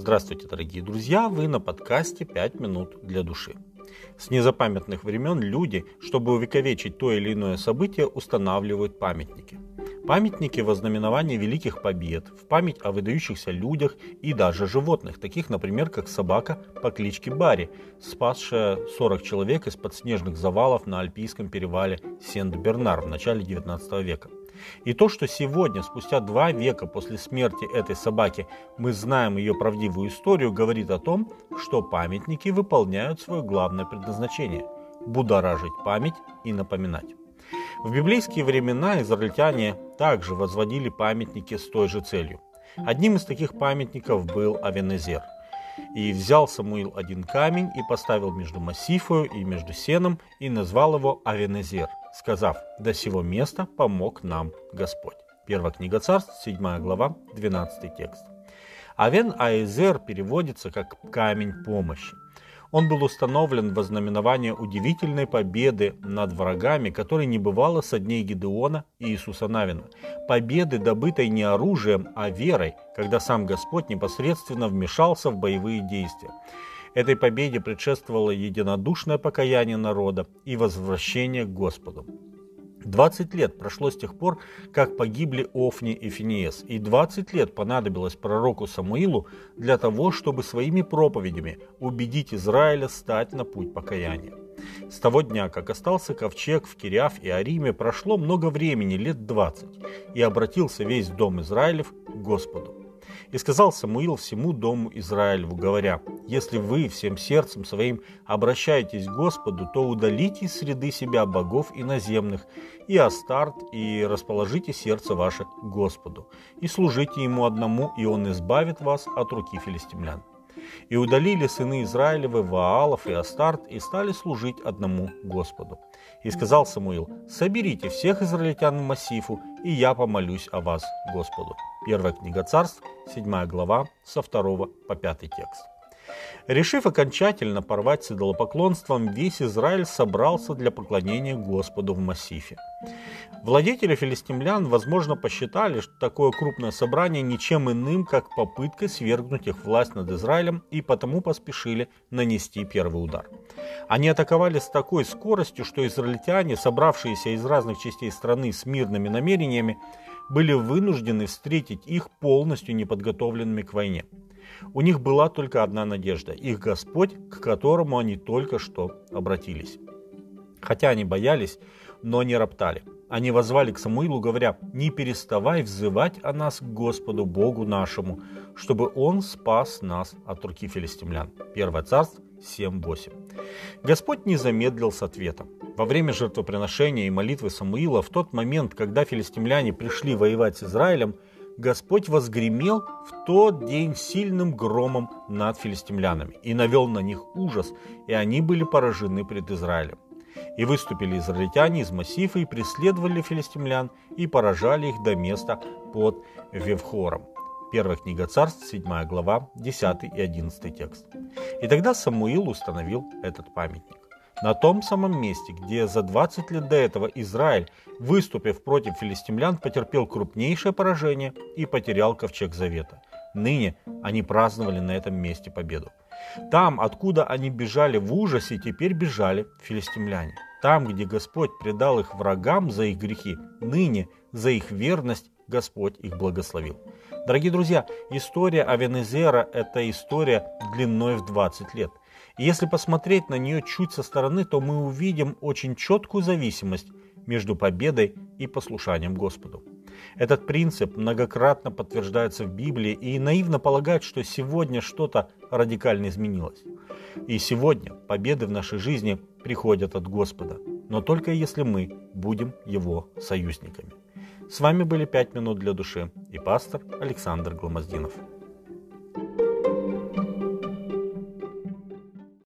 Здравствуйте, дорогие друзья! Вы на подкасте «5 минут для души». С незапамятных времен люди, чтобы увековечить то или иное событие, устанавливают памятники. Памятники в ознаменовании великих побед, в память о выдающихся людях и даже животных, таких, например, как собака по кличке Барри, спасшая 40 человек из-под снежных завалов на Альпийском перевале Сент-Бернар в начале 19 века. И то, что сегодня, спустя два века после смерти этой собаки, мы знаем ее правдивую историю, говорит о том, что памятники выполняют свое главное предназначение – будоражить память и напоминать. В библейские времена израильтяне также возводили памятники с той же целью. Одним из таких памятников был Авенезер. И взял Самуил один камень и поставил между Массифою и между Сеном и назвал его Авенезер – сказав, «До сего места помог нам Господь». Первая книга царств, 7 глава, 12 текст. Авен Аэзер переводится как «камень помощи». Он был установлен во знаменование удивительной победы над врагами, которой не бывало со дней Гедеона и Иисуса Навина. Победы, добытой не оружием, а верой, когда сам Господь непосредственно вмешался в боевые действия. Этой победе предшествовало единодушное покаяние народа и возвращение к Господу. 20 лет прошло с тех пор, как погибли Офни и Финиес, и 20 лет понадобилось пророку Самуилу для того, чтобы своими проповедями убедить Израиля стать на путь покаяния. С того дня, как остался ковчег в Кириаф и Ариме, прошло много времени, лет 20, и обратился весь дом Израилев к Господу. И сказал Самуил всему дому Израилеву, говоря, «Если вы всем сердцем своим обращаетесь к Господу, то удалите из среды себя богов иноземных, и Астарт, и расположите сердце ваше к Господу, и служите Ему одному, и Он избавит вас от руки филистимлян». И удалили сыны Израилевы Ваалов и Астарт и стали служить одному Господу. И сказал Самуил, соберите всех израильтян в массифу, и я помолюсь о вас Господу. Первая книга царств, 7 глава, со 2 по 5 текст. Решив окончательно порвать с идолопоклонством, весь Израиль собрался для поклонения Господу в массифе. Владетели филистимлян, возможно, посчитали, что такое крупное собрание ничем иным, как попыткой свергнуть их власть над Израилем, и потому поспешили нанести первый удар. Они атаковали с такой скоростью, что израильтяне, собравшиеся из разных частей страны с мирными намерениями, были вынуждены встретить их полностью неподготовленными к войне. У них была только одна надежда – их Господь, к которому они только что обратились. Хотя они боялись, но не роптали. Они возвали к Самуилу, говоря, «Не переставай взывать о нас к Господу Богу нашему, чтобы Он спас нас от руки филистимлян». Первое царство 7.8. Господь не замедлил с ответом. Во время жертвоприношения и молитвы Самуила, в тот момент, когда филистимляне пришли воевать с Израилем, Господь возгремел в тот день сильным громом над филистимлянами и навел на них ужас, и они были поражены пред Израилем. И выступили израильтяне из массифа и преследовали филистимлян и поражали их до места под Вевхором. Первая книга царств, 7 глава, 10 и 11 текст. И тогда Самуил установил этот памятник. На том самом месте, где за 20 лет до этого Израиль, выступив против филистимлян, потерпел крупнейшее поражение и потерял ковчег завета. Ныне они праздновали на этом месте победу. Там, откуда они бежали в ужасе, теперь бежали филистимляне. Там, где Господь предал их врагам за их грехи, ныне за их верность Господь их благословил. Дорогие друзья, история Авенезера – это история длиной в 20 лет. И если посмотреть на нее чуть со стороны, то мы увидим очень четкую зависимость между победой и послушанием Господу. Этот принцип многократно подтверждается в Библии и наивно полагать, что сегодня что-то радикально изменилось. И сегодня победы в нашей жизни приходят от Господа, но только если мы будем Его союзниками. С вами были «Пять минут для души» и пастор Александр Гломоздинов.